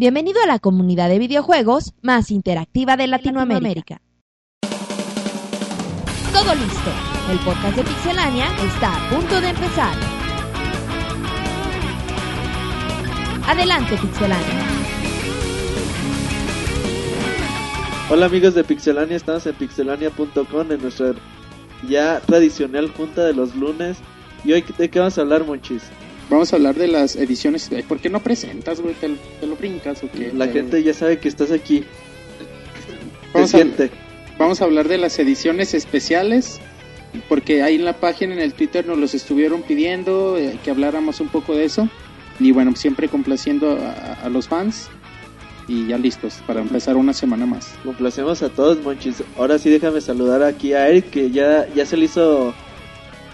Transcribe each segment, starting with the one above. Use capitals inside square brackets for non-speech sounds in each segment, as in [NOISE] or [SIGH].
Bienvenido a la comunidad de videojuegos más interactiva de Latinoamérica. Todo listo. El podcast de Pixelania está a punto de empezar. Adelante, Pixelania. Hola amigos de Pixelania, estamos en pixelania.com en nuestra ya tradicional junta de los lunes. ¿Y hoy de qué vamos a hablar, Monchis? Vamos a hablar de las ediciones. ¿Por qué no presentas, güey? ¿Te, te lo brincas o qué? La gente ya sabe que estás aquí. Vamos a-. Vamos a hablar de las ediciones especiales. Porque ahí en la página, en el Twitter, nos los estuvieron pidiendo eh, que habláramos un poco de eso. Y bueno, siempre complaciendo a, a los fans. Y ya listos para empezar una semana más. Complacemos a todos, Monchis. Ahora sí déjame saludar aquí a Eric, que ya, ya se le hizo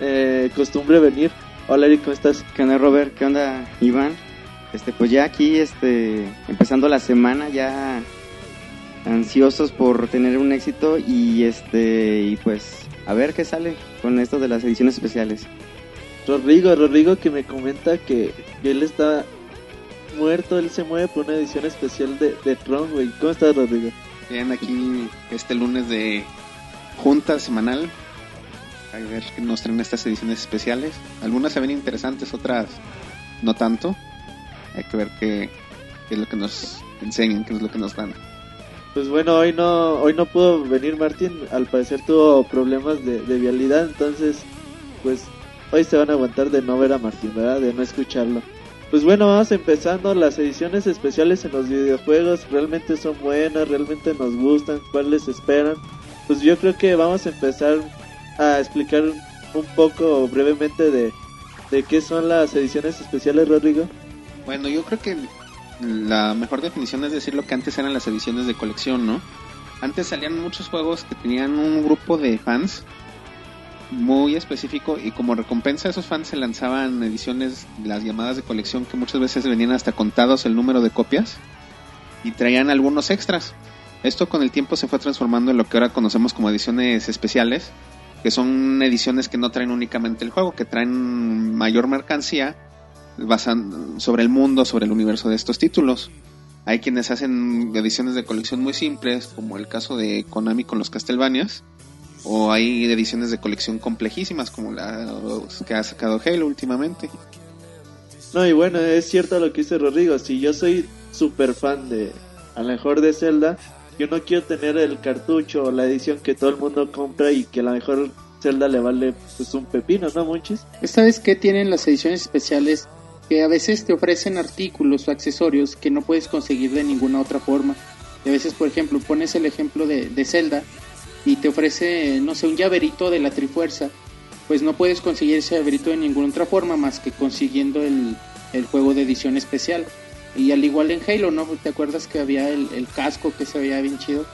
eh, costumbre venir. Hola Eric, ¿cómo estás? ¿Qué onda Robert? ¿Qué onda Iván? Este, pues ya aquí, este, empezando la semana, ya ansiosos por tener un éxito y este, y pues a ver qué sale con esto de las ediciones especiales. Rodrigo, Rodrigo que me comenta que, que él está muerto, él se mueve por una edición especial de, de Tron, güey. ¿Cómo estás, Rodrigo? Bien, aquí este lunes de junta semanal. A ver qué nos traen estas ediciones especiales. Algunas se ven interesantes, otras no tanto. Hay que ver qué, qué es lo que nos enseñan, qué es lo que nos dan. Pues bueno, hoy no, hoy no pudo venir Martín, al parecer tuvo problemas de, de vialidad, entonces pues hoy se van a aguantar de no ver a Martín, ¿verdad? De no escucharlo. Pues bueno, vamos empezando, las ediciones especiales en los videojuegos realmente son buenas, realmente nos gustan, ¿cuáles esperan? Pues yo creo que vamos a empezar a explicar un poco brevemente de, de qué son las ediciones especiales, Rodrigo. Bueno, yo creo que la mejor definición es decir lo que antes eran las ediciones de colección, ¿no? Antes salían muchos juegos que tenían un grupo de fans muy específico y como recompensa a esos fans se lanzaban ediciones, las llamadas de colección que muchas veces venían hasta contados el número de copias y traían algunos extras. Esto con el tiempo se fue transformando en lo que ahora conocemos como ediciones especiales, que son ediciones que no traen únicamente el juego, que traen mayor mercancía basan sobre el mundo, sobre el universo de estos títulos. Hay quienes hacen ediciones de colección muy simples, como el caso de Konami con los Castlevanias, o hay ediciones de colección complejísimas, como las que ha sacado Halo últimamente. No, y bueno, es cierto lo que dice Rodrigo. Si yo soy súper fan de, a lo mejor de Zelda, yo no quiero tener el cartucho o la edición que todo el mundo compra y que a lo mejor Zelda le vale pues un pepino, ¿no, Monchis? Vez que tienen las ediciones especiales que a veces te ofrecen artículos o accesorios que no puedes conseguir de ninguna otra forma. Y a veces, por ejemplo, pones el ejemplo de, de Zelda y te ofrece, no sé, un llaverito de la Trifuerza. Pues no puedes conseguir ese llaverito de ninguna otra forma más que consiguiendo el, el juego de edición especial. Y al igual en Halo, ¿no? ¿Te acuerdas que había el, casco que se veía bien chido?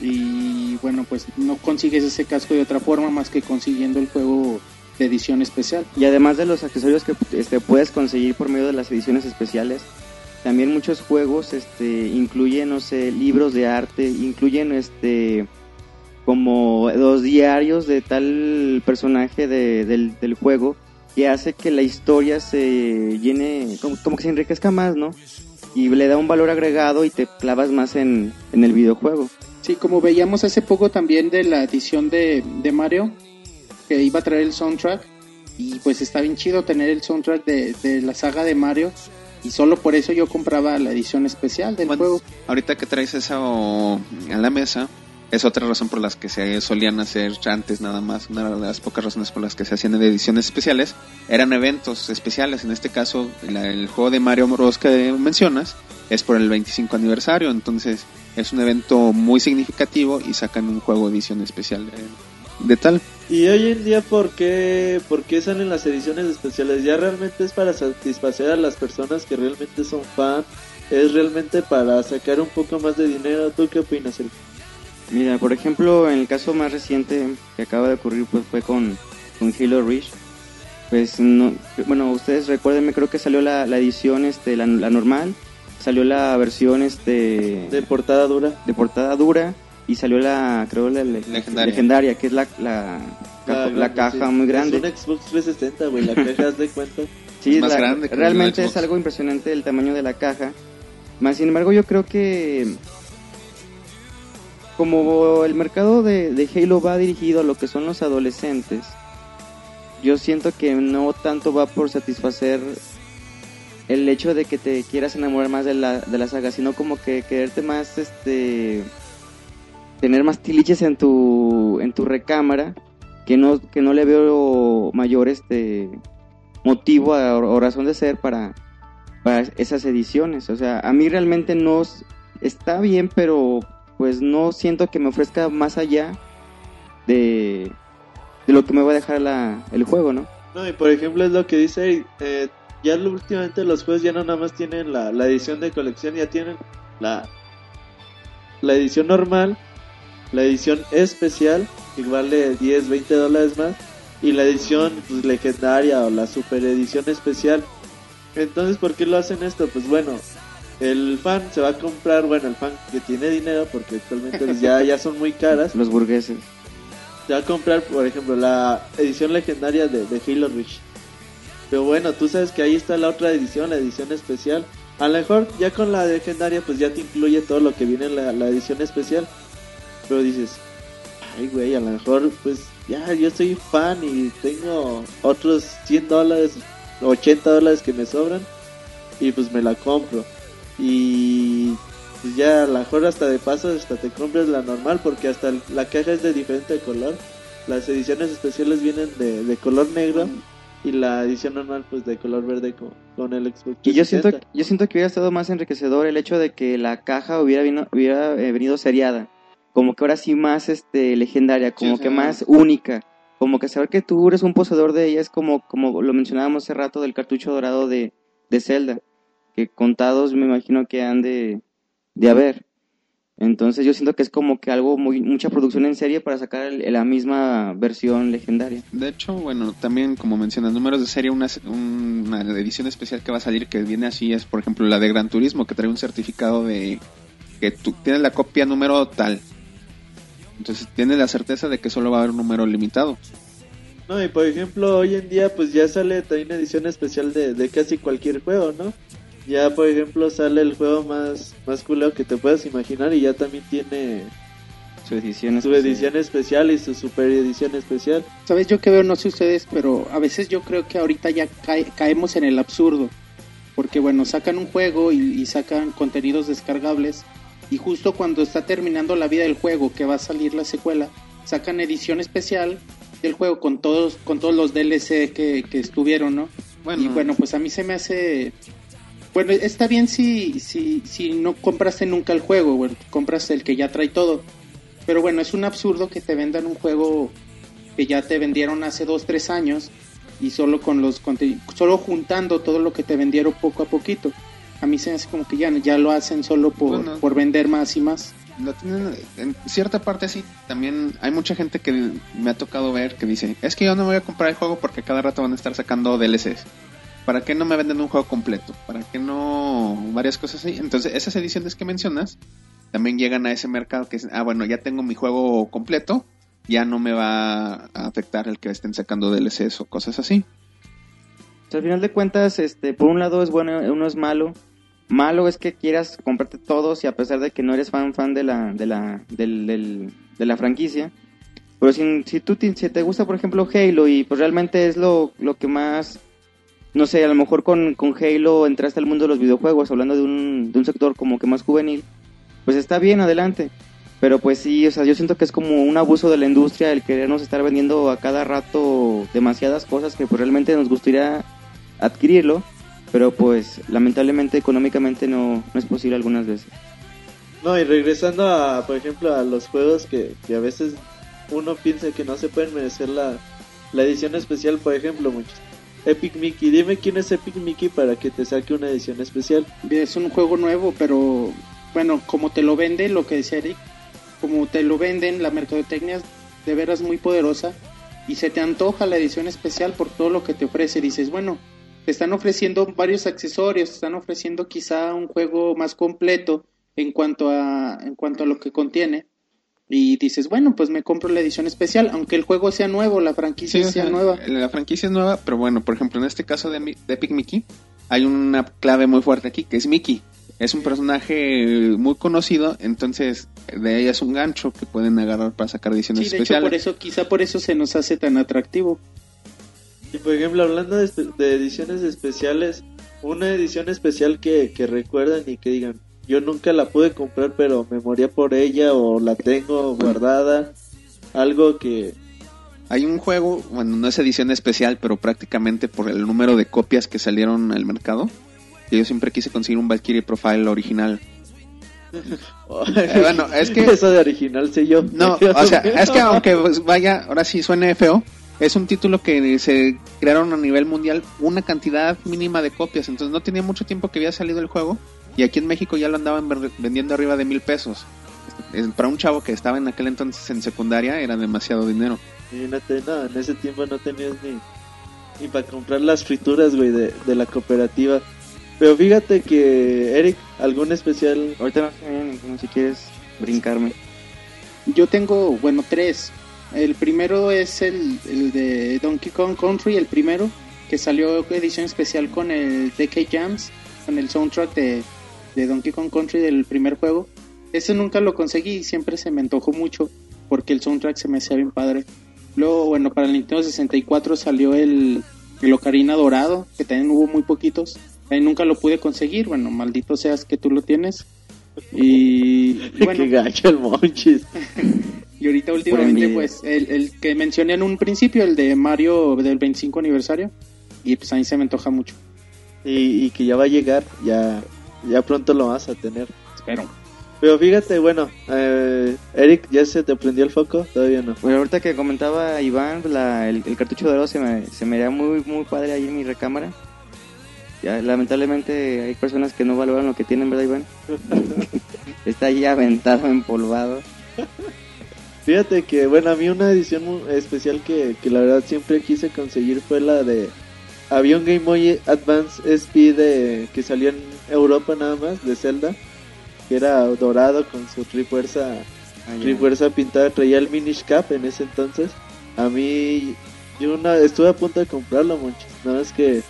Y bueno, pues no consigues ese casco de otra forma más que consiguiendo el juego de edición especial. Y además de los accesorios que este, puedes conseguir por medio de las ediciones especiales, también muchos juegos este, incluyen, no sé, libros de arte, incluyen este como los diarios de tal personaje de- del, del juego que hace que la historia se llene, como, como que se enriquezca más, ¿no? Y le da un valor agregado y te clavas más en, en el videojuego. Sí, como veíamos hace poco también de la edición de, de Mario, que iba a traer el soundtrack, y pues está bien chido tener el soundtrack de, de la saga de Mario, y solo por eso yo compraba la edición especial del Bueno, juego. Ahorita que traes eso a la mesa, es otra razón por las que se solían hacer antes nada más, una de las pocas razones por las que se hacían ediciones especiales, eran eventos especiales, en este caso el juego de Mario Bros que mencionas es por el 25 aniversario, entonces es un evento muy significativo y sacan un juego edición especial de, tal. Y hoy en día, ¿por qué, ¿por qué salen las ediciones especiales? ¿Ya realmente es para satisfacer a las personas que realmente son fan? ¿Es realmente para sacar un poco más de dinero? ¿Tú qué opinas, Eric? Mira, por ejemplo, en el caso más reciente que acaba de ocurrir, pues fue con, con Halo Reach. Pues, no, bueno, ustedes recuérdenme, creo que salió la, la edición, este, la, la normal, salió la versión, este, De portada dura. de portada dura y salió la, creo, la, la- Legendaria. que es la, la, caja, grande, la caja sí. muy grande. Es un Xbox 360, güey. La caja, [LAUGHS] de cuenta. Sí, Es más la- grande que realmente es algo impresionante el tamaño de la caja. Más sin embargo, yo creo que como el mercado de, Halo va dirigido a lo que son los adolescentes, yo siento que no tanto va por satisfacer el hecho de que te quieras enamorar más de la, de la saga, sino como que quererte más, este, tener más tiliches en tu, en tu recámara, que no, que no le veo mayor, este, motivo o razón de ser para, para esas ediciones. O sea, a mí realmente no está bien, pero pues no siento que me ofrezca más allá de, de lo que me va a dejar la, el juego, ¿no? No, y por ejemplo es lo que dice, eh, ya últimamente los juegos ya no nada más tienen la, la edición de colección, ya tienen la, la edición normal, la edición especial, que vale 10, 20 dólares más, y la edición pues, legendaria o la super edición especial. Entonces, ¿por qué lo hacen esto? Pues bueno, el fan se va a comprar, bueno, el fan que tiene dinero, porque actualmente ya, [LAUGHS] ya son muy caras. Los burgueses. Se va a comprar, por ejemplo, la edición legendaria de, de Halo Reach. Pero bueno, tú sabes que ahí está la otra edición, la edición especial. A lo mejor ya con la legendaria pues ya te incluye todo lo que viene en la, la edición especial. Pero dices, ay güey, a lo mejor pues ya yo soy fan y tengo otros 100 dólares, 80 dólares que me sobran y pues me la compro. Y pues ya a lo mejor hasta de paso hasta te compras la normal porque hasta la caja es de diferente color. Las ediciones especiales vienen de, de color negro y la edición normal pues de color verde con, con el Xbox. Y yo siento, yo siento que hubiera estado más enriquecedor el hecho de que la caja hubiera, vino, hubiera eh, venido seriada como que ahora sí más este legendaria, como que más única, como que saber que tú eres un poseedor de ella es como, como lo mencionábamos hace rato del cartucho dorado de, de Zelda, que contados me imagino que han de, de haber. Entonces yo siento que es como que algo muy mucha producción en serie para sacar la misma versión legendaria. De hecho, bueno, también como mencionas, números de serie, una, una edición especial que va a salir que viene así es, por ejemplo, la de Gran Turismo, que trae un certificado de que tú tienes la copia número tal entonces tiene la certeza de que solo va a haber un número limitado. No, y por ejemplo, hoy en día pues ya sale también una edición especial de, de casi cualquier juego, ¿no? Ya por ejemplo sale el juego más, más culero que te puedas imaginar y ya también tiene su edición, su especial. edición especial y su super edición especial. Sabes, yo que veo, no sé ustedes, pero a veces yo creo que ahorita ya caemos en el absurdo. Porque bueno, sacan un juego y, y sacan contenidos descargables y justo cuando está terminando la vida del juego, que va a salir la secuela, sacan edición especial del juego con todos, con todos los DLC que, estuvieron, ¿no? Bueno. Y bueno, pues a mí se me hace... Bueno, está bien si, si, si no compraste nunca el juego, bueno, compras el que ya trae todo. Pero bueno, es un absurdo que te vendan un juego que ya te vendieron hace dos, tres años y solo con los solo juntando todo lo que te vendieron poco a poquito a mí se me hace como que ya, ya lo hacen solo por, por vender más y más. en cierta parte sí, también hay mucha gente que me ha tocado ver que dice, es que yo no voy a comprar el juego porque cada rato van a estar sacando DLCs. ¿Para qué no me venden un juego completo? ¿Para qué no varias cosas así? Entonces, esas ediciones que mencionas también llegan a ese mercado que es, ah, bueno, ya tengo mi juego completo, ya no me va a afectar el que estén sacando DLCs o cosas así. al final de cuentas, este, por un lado es bueno, uno es malo, Malo es que quieras comprarte todos y a pesar de que no eres fan fan de la, de la, del, de la franquicia. Pero si, si tú si te gusta, por ejemplo, Halo y pues realmente es lo, lo que más, no sé, a lo mejor con, con Halo entraste al mundo de los videojuegos, hablando de un, de un sector como que más juvenil, pues está bien, adelante. Pero pues sí, o sea, yo siento que es como un abuso de la industria el querernos estar vendiendo a cada rato demasiadas cosas que pues realmente nos gustaría adquirirlo pero pues lamentablemente económicamente no, no es posible algunas veces. No, y regresando a, por ejemplo, a los juegos que, a veces uno piensa que no se pueden merecer la, la edición especial, por ejemplo, muchos. Epic Mickey, dime quién es Epic Mickey para que te saque una edición especial. Es un juego nuevo, pero bueno, como te lo venden, lo que decía Eric, como te lo venden, la mercadotecnia es de veras muy poderosa y se te antoja la edición especial por todo lo que te ofrece. Dices, bueno, te están ofreciendo varios accesorios, te están ofreciendo quizá un juego más completo en cuanto a, en cuanto a lo que contiene. Y dices, bueno, pues me compro la edición especial, aunque el juego sea nuevo, la franquicia sea nueva. La franquicia es nueva, pero bueno, por ejemplo, en este caso de, de Epic Mickey, hay una clave muy fuerte aquí, que es Mickey. es un personaje muy conocido, entonces de ahí es un gancho que pueden agarrar para sacar ediciones Sí, de hecho, especiales. por eso, quizá por eso se nos hace tan atractivo. Y por ejemplo, hablando de ediciones especiales, una edición especial que, que recuerdan y que digan, yo nunca la pude comprar, pero me moría por ella o la tengo guardada. Algo que... Hay un juego, bueno, no es edición especial, pero prácticamente por el número de copias que salieron al mercado. Yo siempre quise conseguir un Valkyrie Profile original. Eh, bueno, es que- [LAUGHS] Eso de original sé yo. No, o sea, es que aunque pues, vaya, ahora sí suene feo, es un título que se crearon a nivel mundial una cantidad mínima de copias, entonces no tenía mucho tiempo que había salido el juego y aquí en México ya lo andaban vendiendo arriba de mil pesos. Es- Para un chavo que estaba en aquel entonces en secundaria era demasiado dinero. Imagínate, no, en ese tiempo no tenías ni, ni para comprar las frituras, güey, de, de la cooperativa. Pero fíjate que, Eric, ¿algún especial? Ahorita no sé bien, como si quieres brincarme. Yo tengo, bueno, tres. El primero es el, el de Donkey Kong Country, el primero, que salió edición especial con el DK Jams, con el soundtrack de, de Donkey Kong Country del primer juego. Ese nunca lo conseguí y siempre se me antojó mucho porque el soundtrack se me hacía bien padre. Luego, bueno, para el Nintendo 64 salió el, el Ocarina Dorado, que también hubo muy poquitos. También nunca lo pude conseguir, bueno, maldito seas que tú lo tienes. Y [LAUGHS] bueno, que gacho el monchis. [LAUGHS] y ahorita últimamente, pues, el, el que mencioné en un principio, el de Mario del 25 aniversario, y pues a mí se me antoja mucho. Y, y que ya va a llegar, ya, ya pronto lo vas a tener. Espero. Pero fíjate, bueno, eh, Eric, ¿ya se te prendió el foco? Todavía no. Bueno, ahorita que comentaba Iván, la- el, el cartucho dorado se me, se me da muy, muy padre ahí en mi recámara. Ya, lamentablemente hay personas que no valoran lo que tienen, ¿verdad, Iván? [LAUGHS] Está ahí aventado, empolvado. Fíjate que, bueno, a mí una edición muy especial que, que la verdad siempre quise conseguir fue la de... Había un Game Boy Advance SP de, que salió en Europa nada más, de Zelda, que era dorado con su trifuerza, Ah, trifuerza pintada, traía el Minish Cap en ese entonces. A mí, yo una, estuve a punto de comprarlo, monchis, nada más que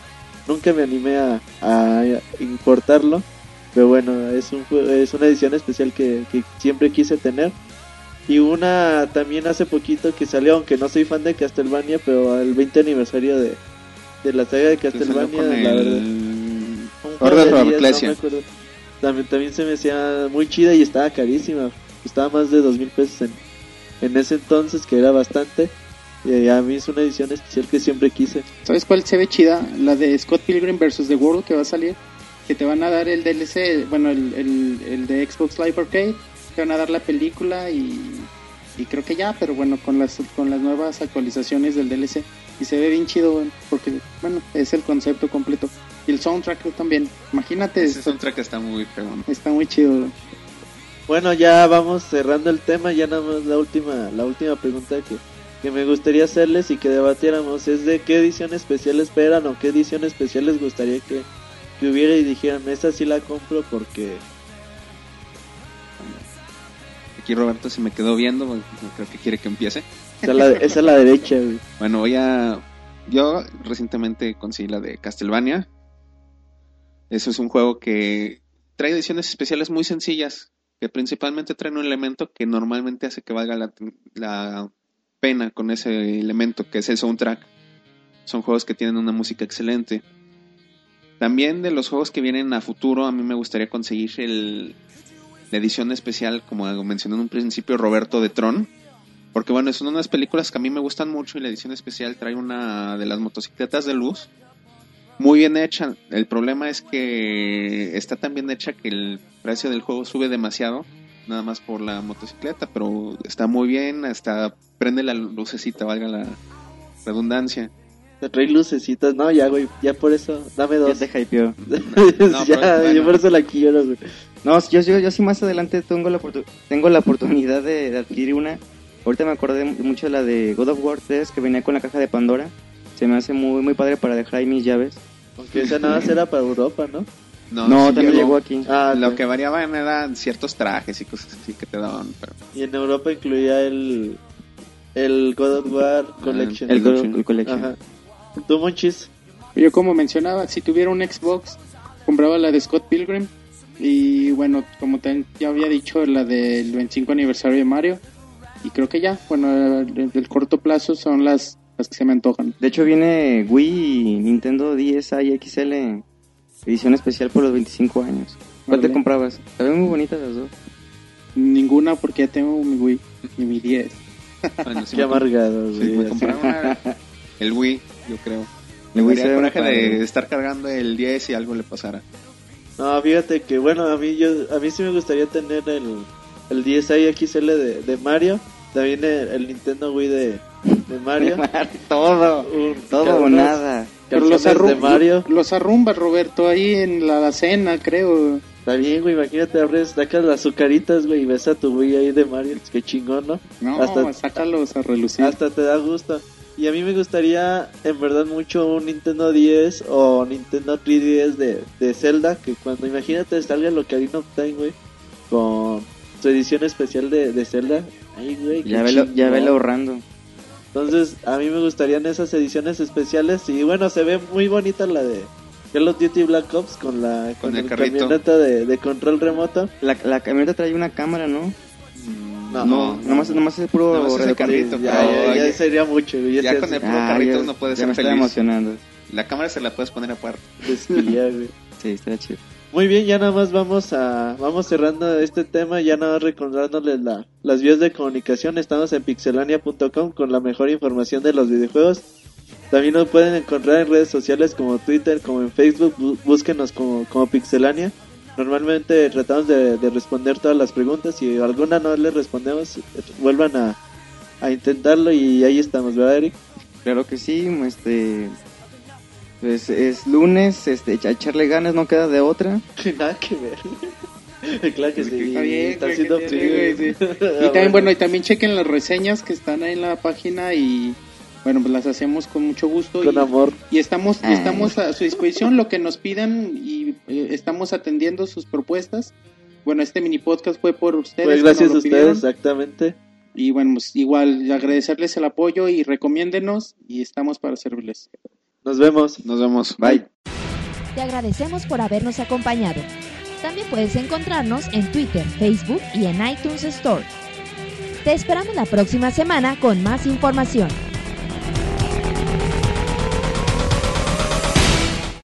nunca me animé a, a importarlo. Pero bueno, es, un, es una edición especial que, que siempre quise tener. Y una también hace poquito que salió, aunque no soy fan de Castlevania, pero el 20 aniversario de, de la saga de Castlevania, la verdad. el de días, Ecclesia. no también, también se me hacía muy chida y estaba carísima. Costaba más de dos mil pesos en, en ese entonces, que era bastante. Y a mí es una edición especial que siempre quise. ¿Sabes cuál se ve chida? La de Scott Pilgrim vs. The World que va a salir. Que te van a dar el DLC, bueno, el, el, el de Xbox Live Arcade. Te van a dar la película y, y creo que ya, pero bueno, con las, con las nuevas actualizaciones del DLC. Y se ve bien chido, bueno, porque, bueno, es el concepto completo. Y el soundtrack también. Imagínate, Ese soundtrack está muy. ¿no? está muy chido. Bueno, ya vamos cerrando el tema. Ya nada más la última, la última pregunta que, que me gustaría hacerles y que debatiéramos es de qué edición especial esperan o qué edición especial les gustaría que, que hubiera y dijeran, esa sí la compro porque... Aquí Roberto se me quedó viendo, creo que quiere que empiece. Esa es la, esa es la derecha, güey. Bueno, voy a... Yo recientemente conseguí la de Castlevania. Eso es un juego que trae ediciones especiales muy sencillas, que principalmente traen un elemento que normalmente hace que valga la, la pena con ese elemento, que es el soundtrack. Son juegos que tienen una música excelente. También de los juegos que vienen a futuro, a mí me gustaría conseguir el, la edición especial, como mencionó en un principio, Roberto de Tron. Porque bueno, son unas películas que a mí me gustan mucho y la edición especial trae una de las motocicletas de luz. Muy bien hecha. El problema es que está tan bien hecha que el precio del juego sube demasiado. Nada más por la motocicleta, pero está muy bien. Hasta prende la lucecita, valga la redundancia. Te trae lucecitas. No, ya, güey, ya por eso, dame Ya dos. te hypeó. [LAUGHS] [LAUGHS] No, ya, pero, bueno. yo por eso la quiero, güey. No, yo, yo, yo sí más adelante tengo la, tengo la oportunidad de, de adquirir una. Ahorita me acordé mucho de la de God of War 3 que venía con la caja de Pandora. Se me hace muy muy padre para dejar ahí mis llaves. Aunque esa nada más era para Europa, ¿no? No, sí también llegó aquí. Ah, Lo ok. que variaban eran ciertos trajes y cosas así que te daban. Pero Y en Europa incluía el, el God of War Collection. El, El Go- Collection. el Collection. Ajá. ¿Tú, Monchis? Yo como mencionaba, si tuviera un Xbox, compraba la de Scott Pilgrim Y bueno, como te- ya había dicho, la del 25 aniversario de Mario. Y creo que ya, bueno, el- del corto plazo son las, las que se me antojan. De hecho viene Wii y Nintendo 10 y XL edición especial por los 25 años. ¿Cuál te Órale. comprabas? Se ven muy bonitas las dos. Ninguna porque ya tengo mi Wii y mi 10. Bueno, sí [LAUGHS] Qué me amargado, sí, me compraba el Wii, yo creo. El Me Wii daría coraje de estar cargando el 10 y algo le pasara. No, fíjate que bueno, a mí yo a mí sí me gustaría tener el, el 10i XL de, de Mario, también el, el Nintendo Wii de, de Mario. [LAUGHS] todo, un- todo o nada. Pero los, de Mario. los arrumbas, Roberto, ahí en la cena, creo. Está bien, güey, imagínate, abres, sacas las azucaritas, güey, y ves a tu Wii ahí de Mario. Es que chingón, ¿no? No, Hasta- sácalos a relucir. Hasta te da gusto. Y a mí me gustaría, en verdad, mucho un Nintendo 10 o Nintendo 3DS de, de Zelda. Que cuando imagínate salga el Ocarina of Time, güey, con su edición especial de, de Zelda. Ay, güey, Ya velo, ya velo ahorrando. Entonces, a mí me gustarían esas ediciones especiales. Y bueno, se ve muy bonita la de Call of Duty Black Ops con la Con con, el el camioneta de, de control remoto. La, la camioneta trae una cámara, ¿no? No, No, nomás, nomás es puro Nomás carrito, Ya, ya, ya ya- sería mucho, ya Ya, con el puro Ah, carrito ya- uno puede ser me feliz. emocionando. La cámara se la puedes poner aparte. [LAUGHS] desquilla, güey. Sí, está chido. Muy bien, ya nada más vamos a vamos cerrando este tema, ya nada más recordándoles la, las vías de comunicación. Estamos en pixelania.com con la mejor información de los videojuegos. También nos pueden encontrar en redes sociales como Twitter, como en Facebook, bú- búsquenos como, como Pixelania. Normalmente tratamos de, de responder todas las preguntas, si alguna no les respondemos, vuelvan a, a intentarlo y ahí estamos, ¿verdad, Eric? Claro que sí, este... Pues es lunes, este, a echarle ganas, no queda de otra. [LAUGHS] Nada que ver. [LAUGHS] claro que sí. Está bien, está que tiene, sí. [LAUGHS] Y también, bueno, y también chequen las reseñas que están ahí en la página y, bueno, pues las hacemos con mucho gusto. Con y, amor. y estamos, y Ah. estamos a su disposición, lo que nos pidan y eh, estamos atendiendo sus propuestas. Bueno, este mini podcast fue por ustedes. Pues gracias a pidieron. ustedes, exactamente. Y bueno, pues igual agradecerles el apoyo y recomiéndenos y estamos para servirles. Nos vemos. Nos vemos. Bye. Te agradecemos por habernos acompañado. También puedes encontrarnos en Twitter, Facebook y en iTunes Store. Te esperamos la próxima semana con más información.